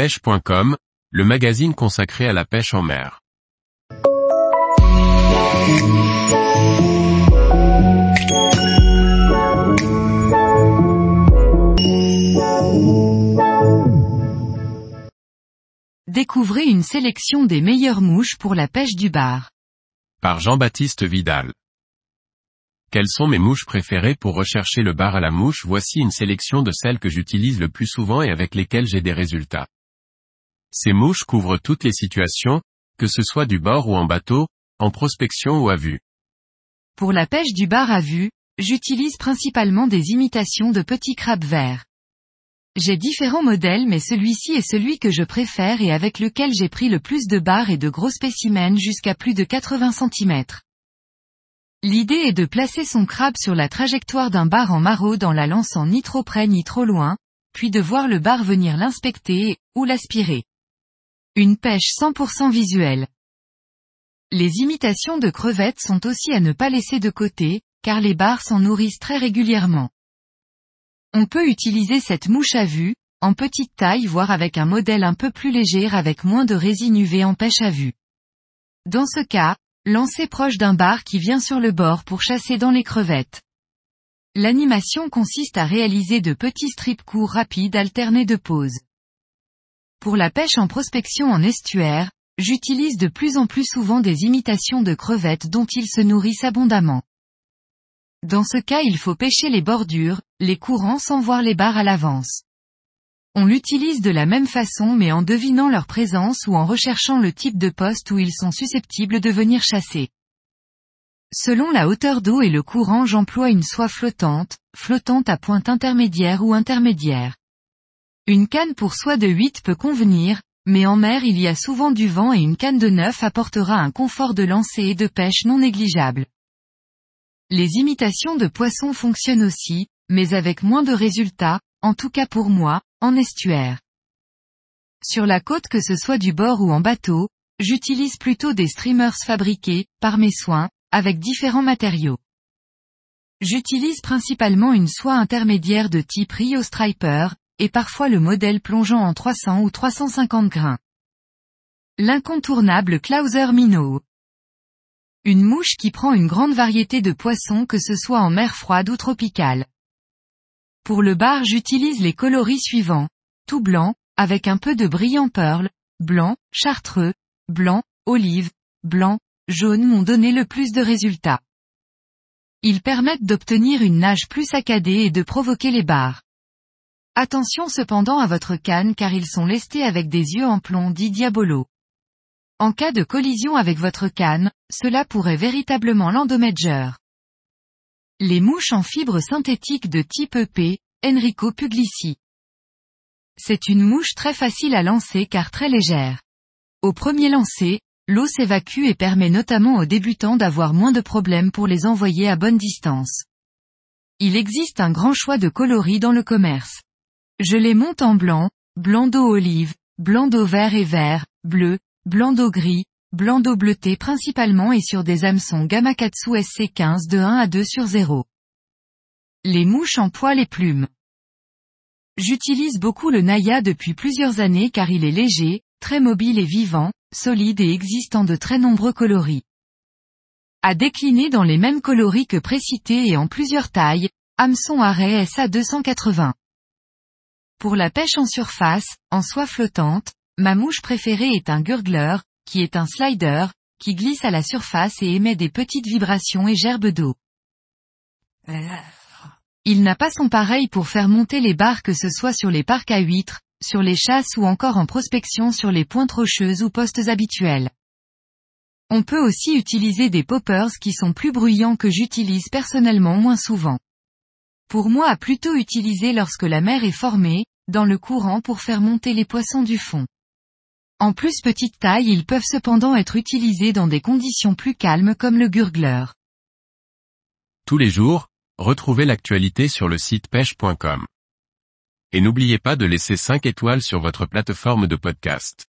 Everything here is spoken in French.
pêche.com, le magazine consacré à la pêche en mer. Découvrez une sélection des meilleures mouches pour la pêche du bar. Par Jean-Baptiste Vidal. Quelles sont mes mouches préférées pour rechercher le bar à la mouche? Voici une sélection de celles que j'utilise le plus souvent et avec lesquelles j'ai des résultats. Ces mouches couvrent toutes les situations, que ce soit du bord ou en bateau, en prospection ou à vue. Pour la pêche du bar à vue, j'utilise principalement des imitations de petits crabes verts. J'ai différents modèles mais celui-ci est celui que je préfère et avec lequel j'ai pris le plus de barres et de gros spécimens jusqu'à plus de 80 cm. L'idée est de placer son crabe sur la trajectoire d'un bar en maraud dans la lançant ni trop près ni trop loin, puis de voir le bar venir l'inspecter, ou l'aspirer. Une pêche 100% visuelle. Les imitations de crevettes sont aussi à ne pas laisser de côté, car les bars s'en nourrissent très régulièrement. On peut utiliser cette mouche à vue, en petite taille voire avec un modèle un peu plus léger avec moins de résine UV en pêche à vue. Dans ce cas, Lancez proche d'un bar qui vient sur le bord pour chasser dans les crevettes. L'animation consiste à réaliser de petits strips courts rapides alternés de pauses. Pour la pêche en prospection en estuaire, j'utilise de plus en plus souvent des imitations de crevettes dont ils se nourrissent abondamment. Dans ce cas il faut pêcher les bordures, les courants sans voir les barres à l'avance. On l'utilise de la même façon mais en devinant leur présence ou en recherchant le type de poste où ils sont susceptibles de venir chasser. Selon la hauteur d'eau et le courant j'emploie une soie flottante, flottante à pointe intermédiaire ou intermédiaire. Une canne pour soie de 8 peut convenir, mais en mer il y a souvent du vent et une canne de 9 apportera un confort de lancer et de pêche non négligeable. Les imitations de poissons fonctionnent aussi, mais avec moins de résultats, en tout cas pour moi, en estuaire. Sur la côte que ce soit du bord ou en bateau, j'utilise plutôt des streamers fabriqués, par mes soins, avec différents matériaux. J'utilise principalement une soie intermédiaire de type Rio Striper, et parfois le modèle plongeant en 300 ou 350 grains. L'incontournable Clauser Minnow. Une mouche qui prend une grande variété de poissons que ce soit en mer froide ou tropicale. Pour le bar j'utilise les coloris suivants. Tout blanc, avec un peu de brillant pearl, blanc, chartreux, blanc, olive, blanc, jaune m'ont donné le plus de résultats. Ils permettent d'obtenir une nage plus saccadée et de provoquer les barres. Attention cependant à votre canne car ils sont lestés avec des yeux en plomb dit diabolo. En cas de collision avec votre canne, cela pourrait véritablement l'endommager. Les mouches en fibres synthétiques de type EP, Enrico Puglisi. C'est une mouche très facile à lancer car très légère. Au premier lancer, l'eau s'évacue et permet notamment aux débutants d'avoir moins de problèmes pour les envoyer à bonne distance. Il existe un grand choix de coloris dans le commerce. Je les monte en blanc, blanc d'eau olive, blanc d'eau vert et vert, bleu, blanc d'eau gris, blanc d'eau bleuté principalement et sur des hameçons Gamakatsu SC15 de 1 à 2 sur 0. Les mouches en poil et plumes. J'utilise beaucoup le Naya depuis plusieurs années car il est léger, très mobile et vivant, solide et existant de très nombreux coloris. À décliner dans les mêmes coloris que précités et en plusieurs tailles, hameçon arrêt SA 280. Pour la pêche en surface, en soie flottante, ma mouche préférée est un gurgler, qui est un slider, qui glisse à la surface et émet des petites vibrations et gerbes d'eau. Il n'a pas son pareil pour faire monter les barres que ce soit sur les parcs à huîtres, sur les chasses ou encore en prospection sur les pointes rocheuses ou postes habituels. On peut aussi utiliser des poppers qui sont plus bruyants que j'utilise personnellement moins souvent. Pour moi à plutôt utiliser lorsque la mer est formée, dans le courant pour faire monter les poissons du fond. En plus petite taille ils peuvent cependant être utilisés dans des conditions plus calmes comme le gurgler. Tous les jours, retrouvez l'actualité sur le site pêche.com. Et n'oubliez pas de laisser 5 étoiles sur votre plateforme de podcast.